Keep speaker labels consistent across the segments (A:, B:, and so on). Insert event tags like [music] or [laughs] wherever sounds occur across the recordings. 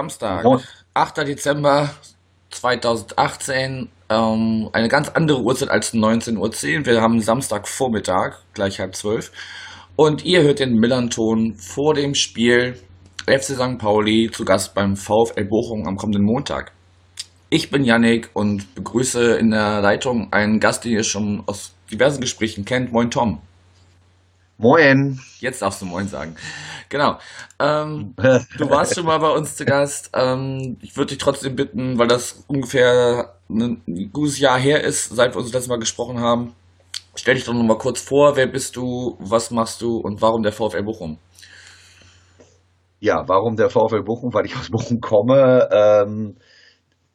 A: Samstag,
B: Moin.
A: 8. Dezember 2018. Ähm, eine ganz andere Uhrzeit als 19.10 Uhr. Wir haben Samstagvormittag, gleich halb zwölf. Und ihr hört den Millanton vor dem Spiel FC St. Pauli zu Gast beim VfL Bochum am kommenden Montag. Ich bin Yannick und begrüße in der Leitung einen Gast, den ihr schon aus diversen Gesprächen kennt. Moin Tom.
B: Moin.
A: Jetzt darfst du Moin sagen. Genau. Ähm, du warst schon mal bei uns zu Gast. Ähm, ich würde dich trotzdem bitten, weil das ungefähr ein gutes Jahr her ist, seit wir uns das letzte Mal gesprochen haben. Stell dich doch noch mal kurz vor. Wer bist du? Was machst du? Und warum der VfL Bochum?
B: Ja, warum der VfL Bochum? Weil ich aus Bochum komme. Ähm,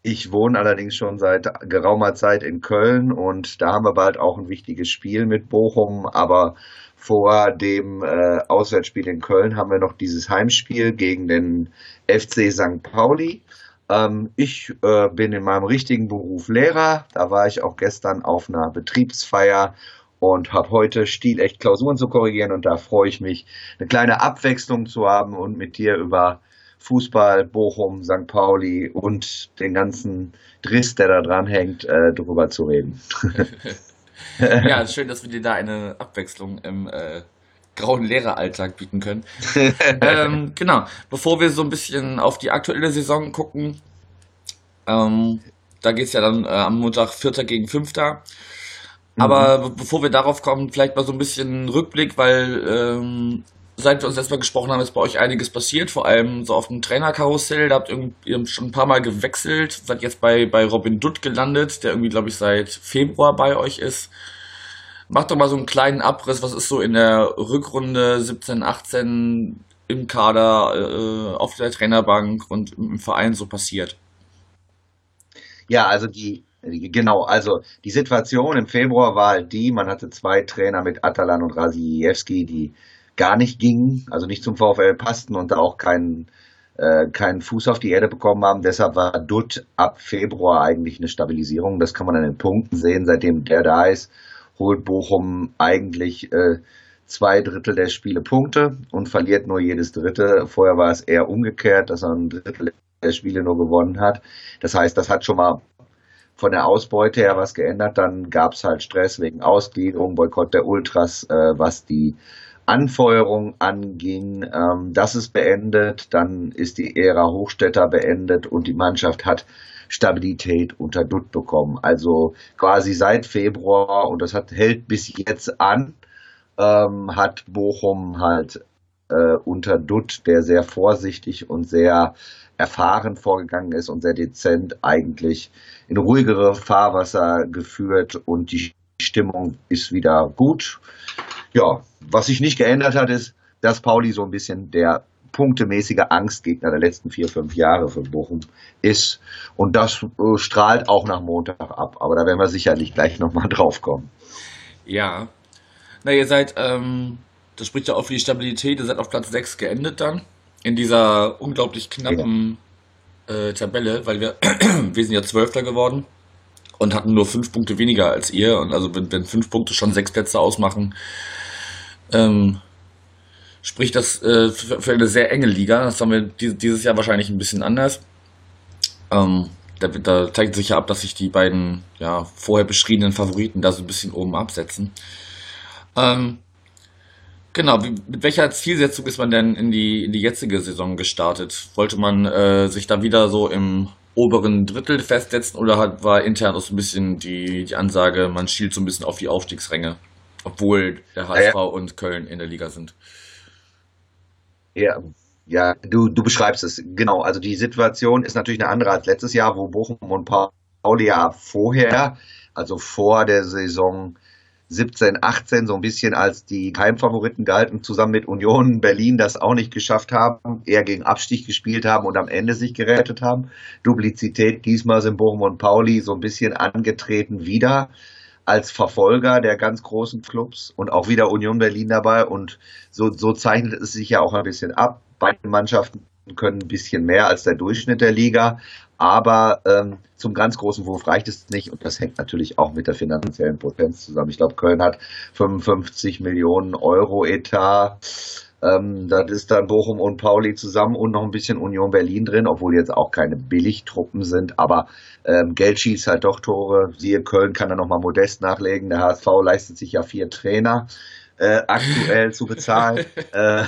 B: ich wohne allerdings schon seit geraumer Zeit in Köln und da haben wir bald auch ein wichtiges Spiel mit Bochum. Aber vor dem äh, Auswärtsspiel in Köln haben wir noch dieses Heimspiel gegen den FC St. Pauli. Ähm, ich äh, bin in meinem richtigen Beruf Lehrer. Da war ich auch gestern auf einer Betriebsfeier und habe heute stilecht Klausuren zu korrigieren und da freue ich mich, eine kleine Abwechslung zu haben und mit dir über Fußball, Bochum, St. Pauli und den ganzen Driss, der da dran hängt, äh, drüber zu reden. [laughs]
A: ja, schön, dass wir dir da eine Abwechslung im äh, grauen Lehreralltag bieten können. [laughs] ähm, genau, bevor wir so ein bisschen auf die aktuelle Saison gucken, ähm, da geht es ja dann äh, am Montag Vierter gegen Fünfter. Aber mhm. bevor wir darauf kommen, vielleicht mal so ein bisschen Rückblick, weil ähm, seit wir uns letztes Mal gesprochen haben, ist bei euch einiges passiert, vor allem so auf dem Trainerkarussell. Da habt ihr schon ein paar Mal gewechselt, seid jetzt bei, bei Robin Dutt gelandet, der irgendwie, glaube ich, seit Februar bei euch ist. Macht doch mal so einen kleinen Abriss, was ist so in der Rückrunde 17, 18 im Kader, äh, auf der Trainerbank und im Verein so passiert?
B: Ja, also die, genau, also die Situation im Februar war halt die, man hatte zwei Trainer mit Atalan und Rasiewski, die gar nicht gingen, also nicht zum VfL passten und da auch keinen äh, keinen Fuß auf die Erde bekommen haben. Deshalb war Dutt ab Februar eigentlich eine Stabilisierung. Das kann man an den Punkten sehen. Seitdem der da ist, holt Bochum eigentlich äh, zwei Drittel der Spiele Punkte und verliert nur jedes dritte. Vorher war es eher umgekehrt, dass er ein Drittel der Spiele nur gewonnen hat. Das heißt, das hat schon mal von der Ausbeute her was geändert. Dann gab es halt Stress wegen Ausgliederung, Boykott der Ultras, äh, was die Anfeuerung anging. Ähm, das ist beendet. Dann ist die Ära Hochstädter beendet und die Mannschaft hat Stabilität unter Dutt bekommen. Also quasi seit Februar und das hat, hält bis jetzt an, ähm, hat Bochum halt äh, unter Dutt, der sehr vorsichtig und sehr erfahren vorgegangen ist und sehr dezent eigentlich in ruhigere Fahrwasser geführt und die Stimmung ist wieder gut. Ja, was sich nicht geändert hat, ist, dass Pauli so ein bisschen der punktemäßige Angstgegner der letzten vier, fünf Jahre für Bochum ist. Und das äh, strahlt auch nach Montag ab. Aber da werden wir sicherlich gleich nochmal [laughs] drauf kommen.
A: Ja. Na, ihr seid, ähm, das spricht ja auch für die Stabilität, ihr seid auf Platz 6 geendet dann. In dieser unglaublich knappen ja. äh, Tabelle, weil wir, [clears throat] wir sind ja Zwölfter geworden und hatten nur fünf Punkte weniger als ihr. Und also wenn, wenn fünf Punkte schon sechs Plätze ausmachen, ähm, spricht das äh, für, für, eine sehr enge Liga. Das haben wir dieses Jahr wahrscheinlich ein bisschen anders. Ähm, da, da, zeigt sich ja ab, dass sich die beiden ja, vorher beschriebenen Favoriten da so ein bisschen oben absetzen. Ähm, genau, wie, mit welcher Zielsetzung ist man denn in die, in die jetzige Saison gestartet? Wollte man äh, sich da wieder so im oberen Drittel festsetzen oder hat, war intern auch so ein bisschen die, die Ansage, man schielt so ein bisschen auf die Aufstiegsränge, obwohl der HSV ja. und Köln in der Liga sind?
B: Ja, ja, du, du beschreibst es. Genau. Also die Situation ist natürlich eine andere als letztes Jahr, wo Bochum und Pauli ja vorher, also vor der Saison 17, 18 so ein bisschen als die Heimfavoriten galten, zusammen mit Union Berlin das auch nicht geschafft haben, eher gegen Abstich gespielt haben und am Ende sich gerettet haben. Duplizität, diesmal sind Bochum und Pauli so ein bisschen angetreten wieder als Verfolger der ganz großen Clubs und auch wieder Union Berlin dabei und so, so zeichnet es sich ja auch ein bisschen ab. Beide Mannschaften können ein bisschen mehr als der Durchschnitt der Liga. Aber ähm, zum ganz großen Wurf reicht es nicht und das hängt natürlich auch mit der finanziellen Potenz zusammen. Ich glaube, Köln hat 55 Millionen Euro Etat. Ähm, das ist dann Bochum und Pauli zusammen und noch ein bisschen Union Berlin drin, obwohl jetzt auch keine Billigtruppen sind. Aber ähm, Geld schießt halt doch Tore. Siehe Köln kann da nochmal modest nachlegen. Der HSV leistet sich ja vier Trainer äh, aktuell zu bezahlen. [laughs] äh,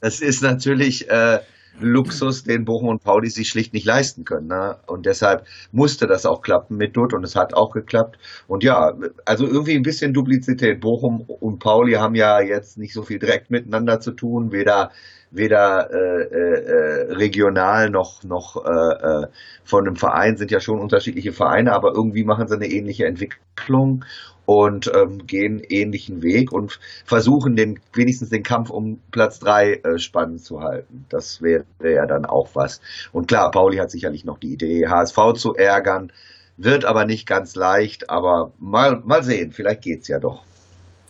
B: das ist natürlich äh, Luxus, den Bochum und Pauli sich schlicht nicht leisten können. Ne? Und deshalb musste das auch klappen mit Dutt und es hat auch geklappt. Und ja, also irgendwie ein bisschen Duplizität. Bochum und Pauli haben ja jetzt nicht so viel direkt miteinander zu tun, weder weder äh, äh, regional noch noch äh, äh, von einem Verein sind ja schon unterschiedliche Vereine, aber irgendwie machen sie eine ähnliche Entwicklung und ähm, gehen ähnlichen Weg und versuchen den wenigstens den Kampf um Platz drei äh, spannend zu halten. Das wäre ja dann auch was. Und klar, Pauli hat sicherlich noch die Idee, HSV zu ärgern, wird aber nicht ganz leicht, aber mal, mal sehen, vielleicht geht's ja doch.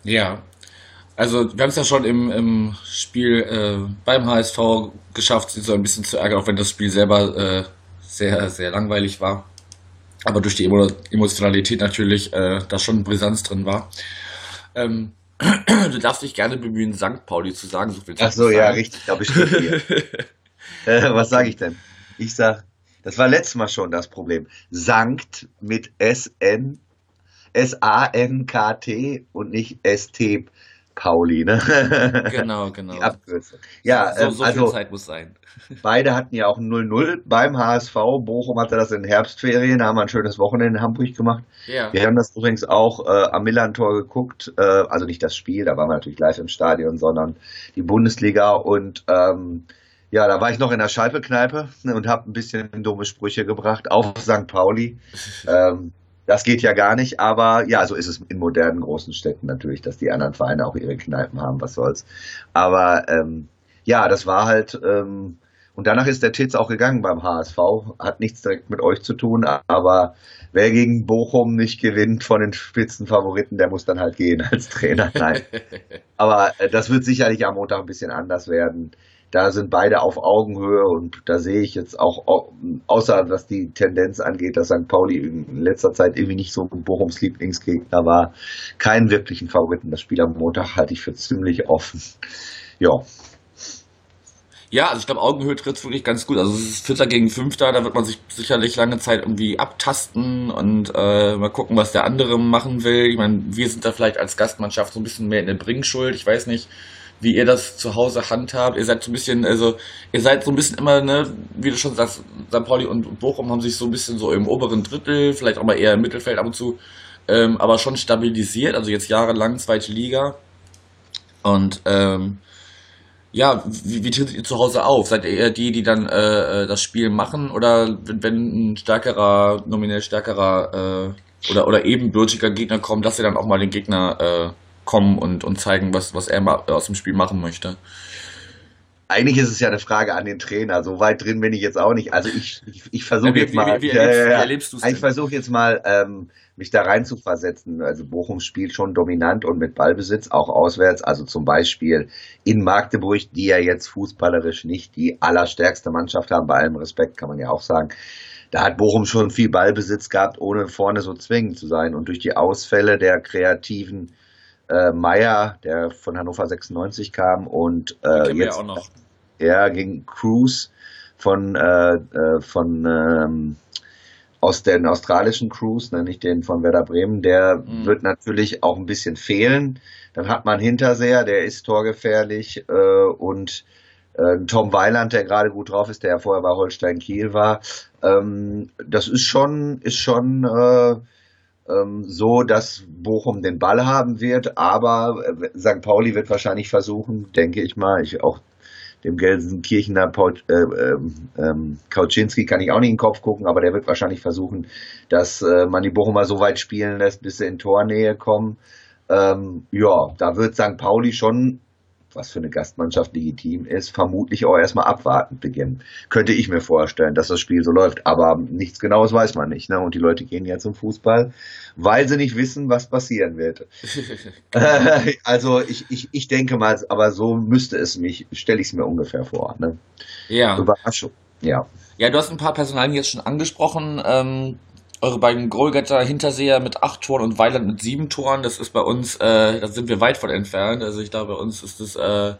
A: Ja, also wir haben es ja schon im, im Spiel äh, beim HSV geschafft, sie so ein bisschen zu ärgern, auch wenn das Spiel selber äh, sehr, sehr langweilig war aber durch die Emotionalität natürlich äh, da schon Brisanz drin war. Ähm, [clears throat] du darfst dich gerne bemühen, St. Pauli zu sagen.
B: So viel Ach so, ja, richtig, da bestimmt [laughs] äh, Was sage ich denn? Ich sag, das war letztes Mal schon das Problem. Sankt mit S-N, S-A-N-K-T und nicht S-T Pauli, ne?
A: Genau, [laughs] genau.
B: Die Abkürzung. Ja,
A: so, so also, viel Zeit muss sein. [laughs]
B: Beide hatten ja auch 0-0 beim HSV. Bochum hatte das in Herbstferien, da haben wir ein schönes Wochenende in Hamburg gemacht. Ja. Wir haben das übrigens auch äh, am Millantor geguckt, äh, also nicht das Spiel, da waren wir natürlich live im Stadion, sondern die Bundesliga und ähm, ja, da war ich noch in der Schalpe-Kneipe und habe ein bisschen dumme Sprüche gebracht auf St. Pauli. [laughs] ähm, das geht ja gar nicht, aber ja, so ist es in modernen großen Städten natürlich, dass die anderen Vereine auch ihre Kneipen haben, was soll's. Aber ähm, ja, das war halt, ähm, und danach ist der Titz auch gegangen beim HSV, hat nichts direkt mit euch zu tun, aber wer gegen Bochum nicht gewinnt von den Spitzenfavoriten, der muss dann halt gehen als Trainer. Nein. [laughs] aber äh, das wird sicherlich am Montag ein bisschen anders werden da sind beide auf Augenhöhe und da sehe ich jetzt auch, außer was die Tendenz angeht, dass St. Pauli in letzter Zeit irgendwie nicht so Bochums Lieblingsgegner war, keinen wirklichen Favoriten. Das Spiel am Montag halte ich für ziemlich offen. Ja.
A: Ja, also ich glaube, Augenhöhe tritt wirklich ganz gut. Also es ist Vierter gegen Fünfter, da wird man sich sicherlich lange Zeit irgendwie abtasten und äh, mal gucken, was der andere machen will. Ich meine, wir sind da vielleicht als Gastmannschaft so ein bisschen mehr in der Bringschuld. Ich weiß nicht, wie ihr das zu Hause handhabt. Ihr seid so ein bisschen, also ihr seid so ein bisschen immer, ne, wie du schon sagst, St. Pauli und Bochum haben sich so ein bisschen so im oberen Drittel, vielleicht auch mal eher im Mittelfeld ab und zu, ähm, aber schon stabilisiert, also jetzt jahrelang zweite Liga. Und ähm, ja, wie, wie tretet ihr zu Hause auf? Seid ihr eher die, die dann äh, äh das Spiel machen oder wenn, wenn ein stärkerer, nominell stärkerer äh, oder, oder ebenbürtiger Gegner kommt, dass ihr dann auch mal den Gegner äh, kommen und, und zeigen, was, was er aus dem Spiel machen möchte.
B: Eigentlich ist es ja eine Frage an den Trainer. So weit drin bin ich jetzt auch nicht. Also ich, ich, ich versuche jetzt mal. Wie, wie, wie erlebst, ja? Ich versuche jetzt mal, ähm, mich da rein zu versetzen. Also Bochum spielt schon dominant und mit Ballbesitz, auch auswärts. Also zum Beispiel in Magdeburg, die ja jetzt fußballerisch nicht die allerstärkste Mannschaft haben, bei allem Respekt kann man ja auch sagen. Da hat Bochum schon viel Ballbesitz gehabt, ohne vorne so zwingend zu sein. Und durch die Ausfälle der kreativen äh, Meyer, der von Hannover 96 kam und äh, jetzt ja, ja gegen Cruz von äh, äh, von ähm, aus den australischen Crews, ne, nicht den von Werder Bremen, der mhm. wird natürlich auch ein bisschen fehlen. Dann hat man Hinterseher, der ist torgefährlich äh, und äh, Tom Weiland, der gerade gut drauf ist, der ja vorher bei Holstein Kiel war. Ähm, das ist schon, ist schon äh, so, dass Bochum den Ball haben wird, aber äh, St. Pauli wird wahrscheinlich versuchen, denke ich mal, ich auch dem Gelsenkirchener Paul, äh, ähm, ähm, Kauczynski kann ich auch nicht in den Kopf gucken, aber der wird wahrscheinlich versuchen, dass äh, man die Bochumer so weit spielen lässt, bis sie in Tornähe kommen. Ähm, ja, da wird St. Pauli schon was für eine Gastmannschaft legitim ist, vermutlich auch erstmal abwartend beginnen. Könnte ich mir vorstellen, dass das Spiel so läuft. Aber nichts Genaues weiß man nicht. Ne? Und die Leute gehen ja zum Fußball, weil sie nicht wissen, was passieren wird. [laughs] [laughs] also ich, ich, ich denke mal, aber so müsste es mich, stelle ich es mir ungefähr vor. Ne?
A: Ja.
B: Überraschung, ja.
A: Ja, du hast ein paar Personalien jetzt schon angesprochen. Ähm, eure beiden Goalgetter Hinterseher mit acht Toren und Weiland mit sieben Toren. Das ist bei uns, äh, da sind wir weit von entfernt. Also ich glaube, bei uns ist das äh,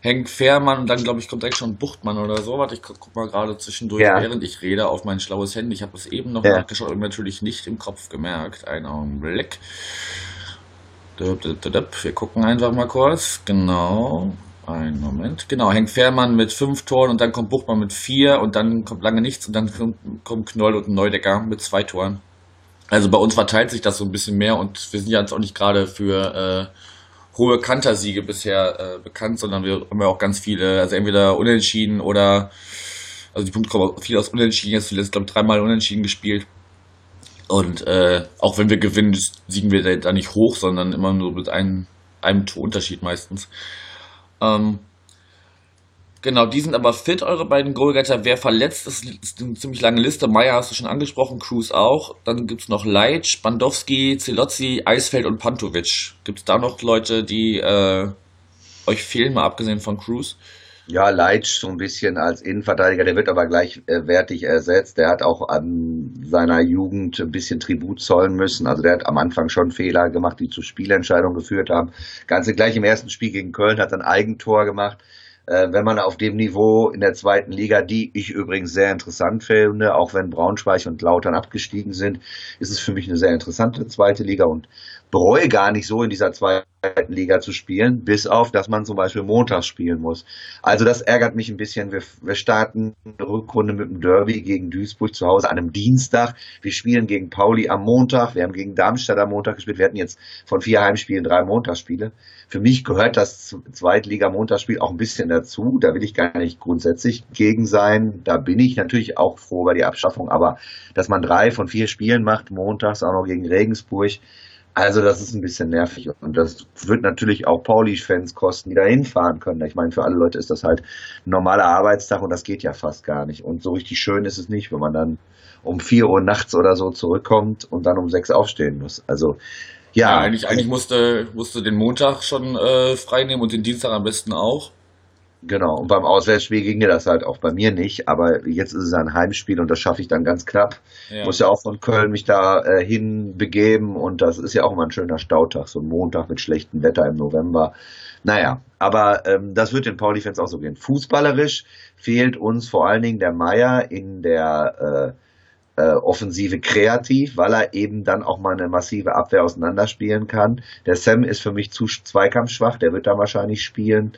A: Henk Fährmann und dann glaube ich kommt direkt schon Buchtmann oder so. Warte, ich guck, guck mal gerade zwischendurch,
B: Ja.
A: während ich rede, auf mein schlaues Handy. Ich habe es eben noch
B: Ja.
A: nachgeschaut und natürlich nicht im Kopf gemerkt. Einen Augenblick. Wir gucken einfach mal kurz. Genau. Einen Moment. Genau, Henk Fährmann mit fünf Toren und dann kommt Buchmann mit vier und dann kommt lange nichts und dann kommt, kommt Knoll und Neudecker mit zwei Toren. Also bei uns verteilt sich das so ein bisschen mehr und wir sind ja jetzt auch nicht gerade für äh, hohe Kantersiege bisher äh, bekannt, sondern wir haben ja auch ganz viele, also entweder unentschieden oder, also die Punkte kommen auch viel aus unentschieden, jetzt zuletzt glaube ich dreimal unentschieden gespielt. Und äh, auch wenn wir gewinnen, siegen wir da- nicht hoch, sondern immer nur mit einem, einem Torunterschied meistens. Ähm, genau, die sind aber fit, eure beiden Goalgetter. Wer verletzt ist, ist eine ziemlich lange Liste. Meier hast du schon angesprochen, Cruz auch. Dann gibt's noch Leitsch, Bandowski, Zelozzi, Eisfeld und Pantovic. Gibt's da noch Leute, die äh, euch fehlen, mal abgesehen von Cruz?
B: Ja, Leitsch so ein bisschen als Innenverteidiger, der wird aber gleichwertig ersetzt. Der hat auch an seiner Jugend ein bisschen Tribut zollen müssen. Also der hat am Anfang schon Fehler gemacht, die zu Spielentscheidungen geführt haben. Ganze gleich im ersten Spiel gegen Köln hat ein Eigentor gemacht. Äh, wenn man auf dem Niveau in der zweiten Liga, die ich übrigens sehr interessant finde, auch wenn Braunschweig und Lautern abgestiegen sind, ist es für mich eine sehr interessante zweite Liga und bereue gar nicht so in dieser zweiten Liga zu spielen, bis auf, dass man zum Beispiel montags spielen muss. Also das ärgert mich ein bisschen. Wir, wir starten eine Rückrunde mit dem Derby gegen Duisburg zu Hause an einem Dienstag. Wir spielen gegen Pauli am Montag. Wir haben gegen Darmstadt am Montag gespielt. Wir hatten jetzt von vier Heimspielen drei Montagsspiele. Für mich gehört das Zweitliga-Montagsspiel auch ein bisschen dazu. Da will ich gar nicht grundsätzlich gegen sein. Da bin ich natürlich auch froh über die Abschaffung. Aber dass man drei von vier Spielen macht, montags auch noch gegen Regensburg, also das ist ein bisschen nervig und das wird natürlich auch Pauli-Fans kosten, die da hinfahren können. Ich meine, für alle Leute ist das halt ein normaler Arbeitstag und das geht ja fast gar nicht. Und so richtig schön ist es nicht, wenn man dann um vier Uhr nachts oder so zurückkommt und dann um sechs aufstehen muss. Also
A: Ja,
B: ja,
A: eigentlich, eigentlich musste, musste den Montag schon äh, frei nehmen und den Dienstag am besten auch.
B: Genau, und beim Auswärtsspiel ginge das halt auch bei mir nicht, aber jetzt ist es ein Heimspiel und das schaffe ich dann ganz knapp.
A: Ja.
B: Muss ja auch von Köln mich da äh, hin begeben und das ist ja auch immer ein schöner Stautag, so ein Montag mit schlechtem Wetter im November. Naja, aber ähm, das wird den Pauli-Fans auch so gehen. Fußballerisch fehlt uns vor allen Dingen der Meier in der äh, äh, Offensive kreativ, weil er eben dann auch mal eine massive Abwehr auseinanderspielen kann. Der Sam ist für mich zu zweikampfschwach, der wird da wahrscheinlich spielen.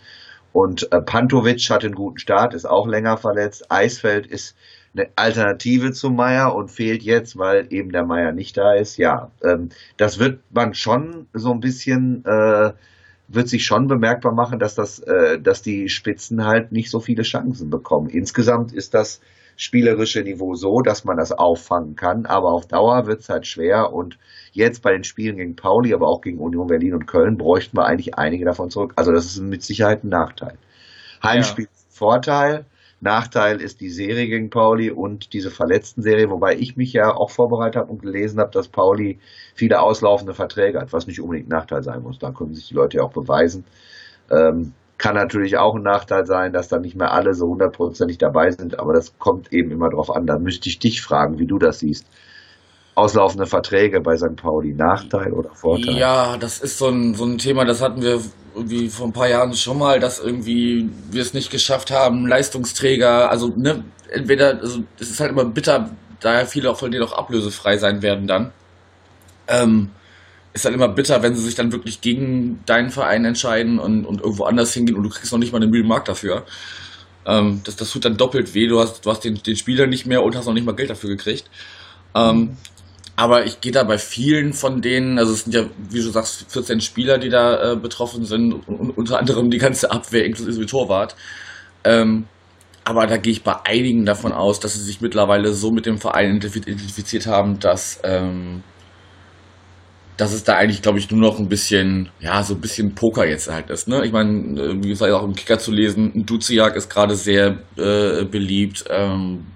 B: Und äh, Pantovic hat einen guten Start, ist auch länger verletzt. Eisfeld ist eine Alternative zu Meier und fehlt jetzt, weil eben der Meier nicht da ist. Ja, ähm, das wird man schon so ein bisschen, äh, wird sich schon bemerkbar machen, dass das, äh, dass die Spitzen halt nicht so viele Chancen bekommen. Insgesamt ist das spielerische Niveau so, dass man das auffangen kann, aber auf Dauer wird es halt schwer und jetzt bei den Spielen gegen Pauli, aber auch gegen Union Berlin und Köln bräuchten wir eigentlich einige davon zurück. Also das ist mit Sicherheit ein Nachteil. Heimspiel ist ein Vorteil, Nachteil ist die Serie gegen Pauli und diese verletzten Serie, wobei ich mich ja auch vorbereitet habe und gelesen habe, dass Pauli viele auslaufende Verträge hat, was nicht unbedingt ein Nachteil sein muss. Da können sich die Leute ja auch beweisen. Ähm, kann natürlich auch ein Nachteil sein, dass da nicht mehr alle so hundertprozentig dabei sind, aber das kommt eben immer drauf an. Da müsste ich dich fragen, wie du das siehst. Auslaufende Verträge bei St. Pauli, Nachteil oder Vorteil?
A: Ja, das ist so ein, so ein Thema, das hatten wir irgendwie vor ein paar Jahren schon mal, dass irgendwie wir es nicht geschafft haben, Leistungsträger, also ne, entweder, also es ist halt immer bitter, da ja viele auch von denen auch ablösefrei sein werden dann. Ähm, ist halt immer bitter, wenn sie sich dann wirklich gegen deinen Verein entscheiden und, und irgendwo anders hingehen und du kriegst noch nicht mal eine Mühe Mark dafür. Ähm, das, das tut dann doppelt weh, du hast, du hast den, den Spieler nicht mehr und hast noch nicht mal Geld dafür gekriegt. Ähm, aber ich gehe da bei vielen von denen, also es sind ja, wie du sagst, 14 Spieler, die da äh, betroffen sind, und, unter anderem die ganze Abwehr inklusive Torwart. Ähm, aber da gehe ich bei einigen davon aus, dass sie sich mittlerweile so mit dem Verein identif- identifiziert haben, dass, ähm, dass es da eigentlich, glaube ich, nur noch ein bisschen, ja, so ein bisschen Poker jetzt halt ist. Ne? Ich meine, äh, wie gesagt, auch im Kicker zu lesen, Duziak ist gerade sehr äh, beliebt. Ähm,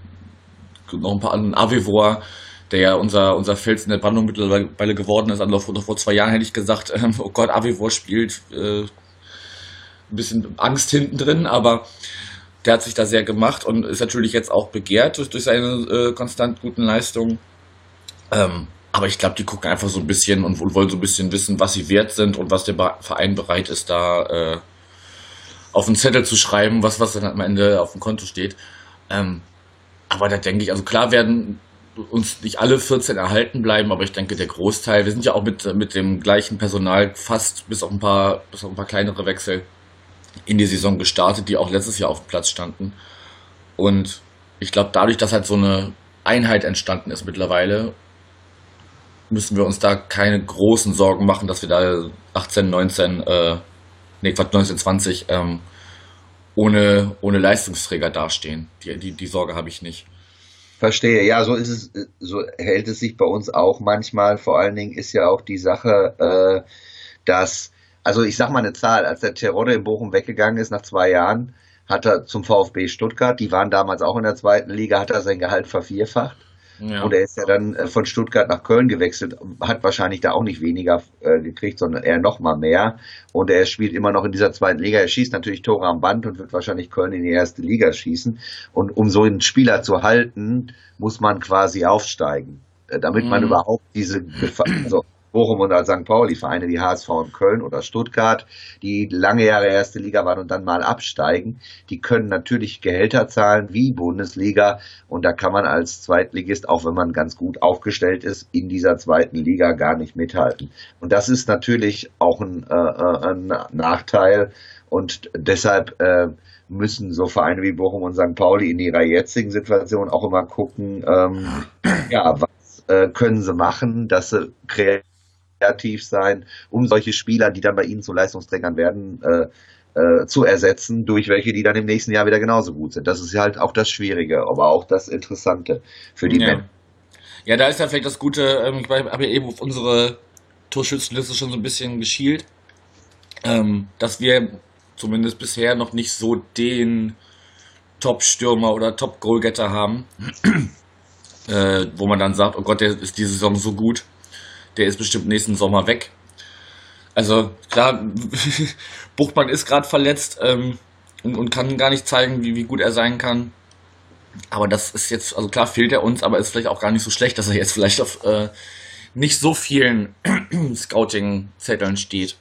A: noch ein paar anderen, Avivor, der ja unser, unser Fels in der Brandung mittlerweile geworden ist. Also noch, vor zwei Jahren hätte ich gesagt, [laughs] ähm, oh Gott, Avivor spielt äh, ein bisschen Angst hinten drin, aber der hat sich da sehr gemacht und ist natürlich jetzt auch begehrt durch, durch seine äh, konstant guten Leistungen. Ähm, aber ich glaube, die gucken einfach so ein bisschen und wollen so ein bisschen wissen, was sie wert sind und was der Verein bereit ist, da äh, auf den Zettel zu schreiben, was, was dann am Ende auf dem Konto steht. Ähm, aber da denke ich, also klar werden uns nicht alle 14 erhalten bleiben, aber ich denke, der Großteil, wir sind ja auch mit, mit dem gleichen Personal fast bis auf ein paar, bis auf ein paar kleinere Wechsel in die Saison gestartet, die auch letztes Jahr auf dem Platz standen. Und ich glaube, dadurch, dass halt so eine Einheit entstanden ist mittlerweile müssen wir uns da keine großen Sorgen machen, dass wir da 18, 19, äh, nee, Quatsch, 19, 20 ähm, ohne, ohne Leistungsträger dastehen. Die, die, die Sorge habe ich nicht.
B: Verstehe, ja, so ist es, so hält es sich bei uns auch manchmal. Vor allen Dingen ist ja auch die Sache, äh, dass, also ich sag mal eine Zahl, als der Terodde in Bochum weggegangen ist nach zwei Jahren, hat er zum VfB Stuttgart, die waren damals auch in der zweiten Liga, hat er sein Gehalt vervierfacht. Ja. Und er ist ja dann äh, von Stuttgart nach Köln gewechselt, hat wahrscheinlich da auch nicht weniger äh, gekriegt, sondern eher noch mal mehr. Und er spielt immer noch in dieser zweiten Liga. Er schießt natürlich Tore am Band und wird wahrscheinlich Köln in die erste Liga schießen. Und um so einen Spieler zu halten, muss man quasi aufsteigen, äh, damit man mhm. überhaupt diese Gefahr, also Bochum und als St. Pauli, Vereine wie HSV und Köln oder Stuttgart, die lange Jahre erste Liga waren und dann mal absteigen, die können natürlich Gehälter zahlen wie Bundesliga und da kann man als Zweitligist, auch wenn man ganz gut aufgestellt ist, in dieser zweiten Liga gar nicht mithalten. Und das ist natürlich auch ein, äh, äh ein Nachteil und deshalb äh, müssen so Vereine wie Bochum und St. Pauli in ihrer jetzigen Situation auch immer gucken, ähm, ja, was äh, können sie machen, dass sie kreativ kreativ sein, um solche Spieler, die dann bei ihnen zu Leistungsträgern werden, äh, äh, zu ersetzen, durch welche, die dann im nächsten Jahr wieder genauso gut sind. Das ist halt auch das Schwierige, aber auch das Interessante für die
A: ja.
B: Menschen.
A: Ja, da ist ja vielleicht das Gute, ähm, ich habe ja eben auf unsere Torschützenliste schon so ein bisschen geschielt, ähm, dass wir zumindest bisher noch nicht so den Top-Stürmer oder Top-Goalgetter haben, [clears throat] äh, wo man dann sagt, oh Gott, der ist diese Saison so gut, der ist bestimmt nächsten Sommer weg. Also klar, [laughs] Buchmann ist gerade verletzt ähm, und, und, kann gar nicht zeigen, wie, wie gut er sein kann. Aber das ist jetzt, also klar fehlt er uns, aber ist vielleicht auch gar nicht so schlecht, dass er jetzt vielleicht auf äh, nicht so vielen [clears throat] Scouting-Zetteln steht.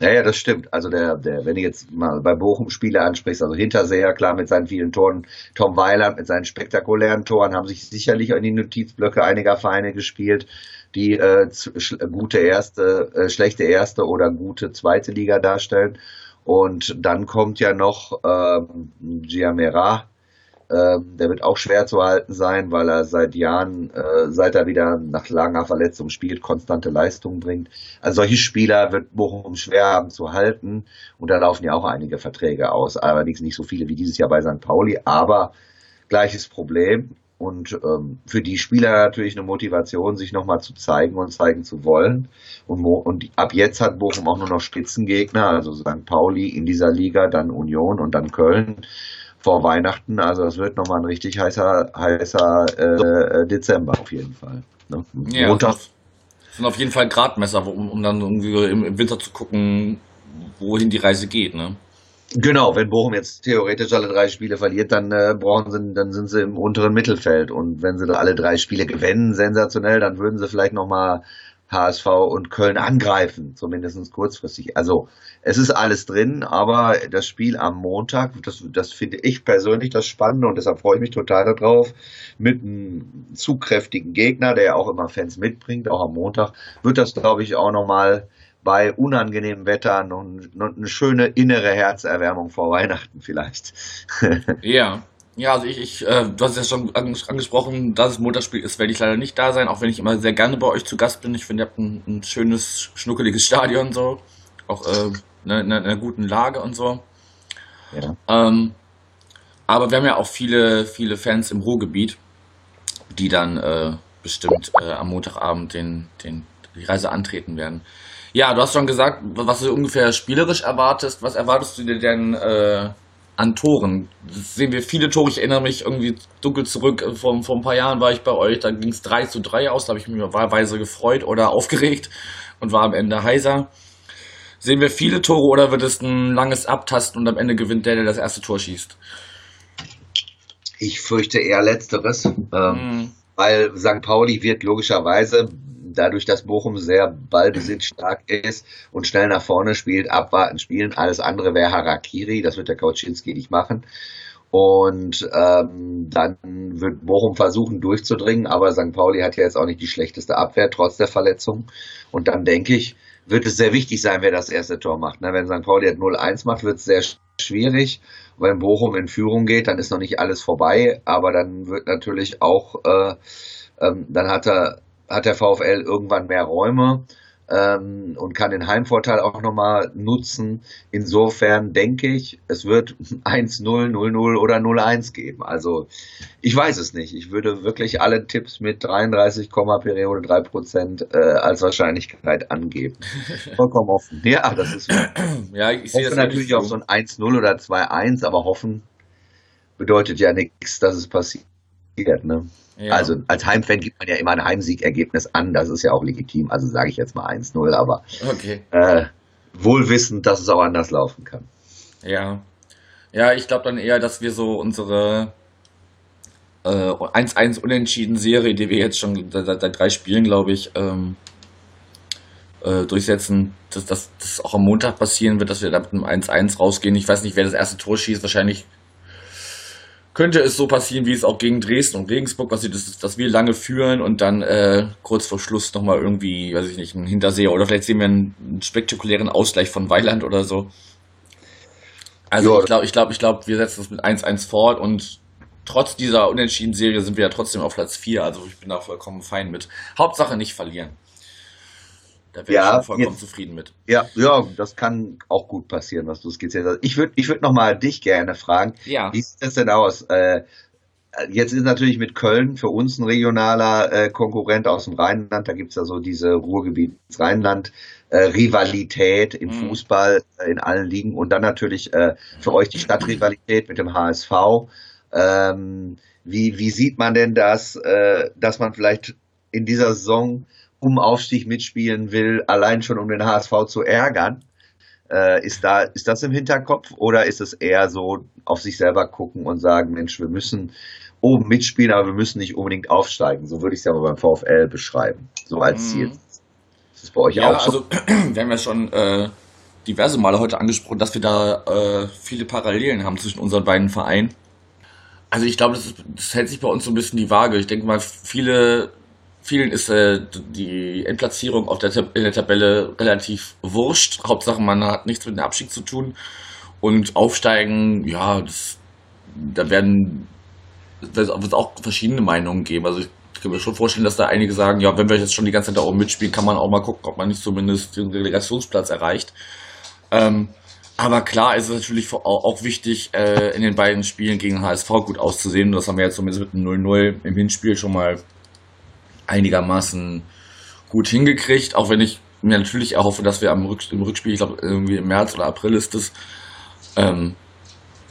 B: Ja, ja, das stimmt. Also der, der, wenn du jetzt mal bei Bochum Spiele ansprichst, also Hinterseher, klar mit seinen vielen Toren, Tom Weiland mit seinen spektakulären Toren, haben sich sicherlich in die Notizblöcke einiger Vereine gespielt die äh, gute erste, äh, schlechte erste oder gute zweite Liga darstellen. Und dann kommt ja noch ähm, Giamera, ähm, der wird auch schwer zu halten sein, weil er seit Jahren, äh, seit er wieder nach langer Verletzung spielt, konstante Leistungen bringt. Also solche Spieler wird Bochum schwer haben zu halten. Und da laufen ja auch einige Verträge aus. Allerdings nicht so viele wie dieses Jahr bei St. Pauli, aber gleiches Problem und ähm, für die Spieler natürlich eine Motivation, sich nochmal zu zeigen und zeigen zu wollen. Und, und ab jetzt hat Bochum auch nur noch Spitzengegner, also St. Pauli in dieser Liga, dann Union und dann Köln vor Weihnachten. Also das wird nochmal ein richtig heißer, heißer äh, Dezember auf jeden Fall. Ne?
A: Ja, Montag. Sind auf jeden Fall Gradmesser, um, um dann irgendwie im Winter zu gucken, wohin die Reise geht. Ne?
B: Genau, wenn Bochum jetzt theoretisch alle drei Spiele verliert, dann äh, brauchen sie, dann sind sie im unteren Mittelfeld. Und wenn sie alle drei Spiele gewinnen, sensationell, dann würden sie vielleicht nochmal HSV und Köln angreifen, zumindest kurzfristig. Also es ist alles drin, aber das Spiel am Montag, das, das finde ich persönlich das Spannende und deshalb freue ich mich total darauf, mit einem zugkräftigen Gegner, der ja auch immer Fans mitbringt, auch am Montag, wird das, glaube ich, auch nochmal bei unangenehmem Wetter noch, noch eine schöne innere Herzerwärmung vor Weihnachten vielleicht.
A: ja. Ja, also ich, ich äh, du hast ja schon angesprochen, dass es Montagsspiel ist, werde ich leider nicht da sein, auch wenn ich immer sehr gerne bei euch zu Gast bin. Ich finde, ihr habt ein, ein schönes, schnuckeliges Stadion so, auch äh, ne, in einer guten Lage und so. Ja. Ähm, aber wir haben ja auch viele, viele Fans im Ruhrgebiet, die dann äh, bestimmt äh, am Montagabend den, den die Reise antreten werden. Ja, du hast schon gesagt, was du ungefähr spielerisch erwartest. Was erwartest du dir denn äh, an Toren? Das sehen wir viele Tore. Ich erinnere mich irgendwie dunkel zurück. Vor, vor ein paar Jahren war ich bei euch. Da ging es 3 zu 3 aus. Da habe ich mich wahlweise gefreut oder [laughs] aufgeregt und war am Ende heiser. Sehen wir viele Tore oder wird es ein langes Abtasten und am Ende gewinnt der, der das erste Tor schießt?
B: Ich fürchte eher Letzteres, ähm, mm. Weil St. Pauli wird logischerweise dadurch, dass Bochum sehr ballbesitzstark ist und schnell nach vorne spielt, abwarten, spielen. Alles andere wäre Harakiri, das wird der Kauczynski nicht machen. Und ähm, dann wird Bochum versuchen durchzudringen, aber St. Pauli hat ja jetzt auch nicht die schlechteste Abwehr, trotz der Verletzung. Und dann denke ich, wird es sehr wichtig sein, wer das erste Tor macht. Ne? Wenn St. Pauli 0-1 macht, wird es sehr schwierig. Wenn Bochum in Führung geht, dann ist noch nicht alles vorbei, aber dann wird natürlich auch, äh, ähm, dann hat er hat der VfL irgendwann mehr Räume ähm, und kann den Heimvorteil auch nochmal nutzen. Insofern denke ich, es wird [laughs] 1-0, 0-0 oder 0-1 geben. Also ich weiß es nicht. Ich würde wirklich alle Tipps mit 33, Periode 3 Prozent äh, als Wahrscheinlichkeit angeben. [laughs] Vollkommen offen. Ja, das ist. [clears throat] ja, ich sehe das natürlich so. auf so ein 1-0 oder 2-1, aber hoffen bedeutet ja nichts, dass es passiert. Ne? Ja. Also als Heimfan gibt man ja immer ein Heimsiegergebnis an, das ist ja auch legitim. Also sage ich jetzt mal 1-0, aber okay. äh, wohl wissend, dass es auch anders laufen kann.
A: Ja. Ja, ich glaube dann eher, dass wir so unsere äh, 1-1 unentschieden Serie, die wir jetzt schon seit, seit drei Spielen, glaube ich, ähm, äh, durchsetzen, dass das auch am Montag passieren wird, dass wir da mit einem 1-1 rausgehen. Ich weiß nicht, wer das erste Tor schießt, wahrscheinlich könnte es so passieren, wie es auch gegen Dresden und Regensburg passiert ist, dass wir lange führen und dann äh, kurz vor Schluss nochmal irgendwie, weiß ich nicht, ein Hinterseher oder vielleicht sehen wir einen, einen spektakulären Ausgleich von Weiland oder so. Also ja. ich glaube, ich glaube, ich glaube, wir setzen das mit 1-1 fort und trotz dieser unentschieden Serie sind wir ja trotzdem auf Platz 4. Also ich bin da vollkommen fein mit. Hauptsache nicht verlieren.
B: Da wäre ja, ich vollkommen jetzt, zufrieden mit. Ja, ja, das kann auch gut passieren, was du skizziert hast. Ich würde ich würd nochmal dich gerne fragen, ja. wie sieht das denn aus? Äh, jetzt ist natürlich mit Köln für uns ein regionaler äh, Konkurrent aus dem Rheinland. Da gibt es ja so diese Ruhrgebiets-Rheinland. Äh, Rivalität im mhm. Fußball äh, in allen Ligen und dann natürlich äh, für euch die Stadtrivalität mit dem HSV. Ähm, wie, wie sieht man denn das, äh, dass man vielleicht in dieser Saison um Aufstieg mitspielen will, allein schon um den HSV zu ärgern. Äh, ist, da, ist das im Hinterkopf oder ist es eher so auf sich selber gucken und sagen, Mensch, wir müssen oben mitspielen, aber wir müssen nicht unbedingt aufsteigen. So würde ich es ja mal beim VfL beschreiben, so als Ziel. Mhm.
A: Ist das bei euch ja, auch so? Also, [clears throat] wir haben ja schon äh, diverse Male heute angesprochen, dass wir da äh, viele Parallelen haben zwischen unseren beiden Vereinen. Also ich glaube, das, das, hält sich bei uns so ein bisschen die Waage. Ich denke mal, viele vielen ist äh, die Endplatzierung auf der, in der Tabelle relativ wurscht. Hauptsache, man hat nichts mit dem Abstieg zu tun. Und aufsteigen, ja, das, da werden wird es auch verschiedene Meinungen geben. Also ich kann mir schon vorstellen, dass da einige sagen, ja, wenn wir jetzt schon die ganze Zeit da oben mitspielen, kann man auch mal gucken, ob man nicht zumindest den Relegationsplatz erreicht. Ähm, aber klar ist es natürlich auch wichtig, äh, in den beiden Spielen gegen HSV gut auszusehen. Das haben wir jetzt zumindest mit einem 0-0 im Hinspiel schon mal einigermaßen gut hingekriegt, auch wenn ich mir natürlich erhoffe, dass wir am Rück im Rückspiel, ich glaube irgendwie im März oder April ist es, ähm,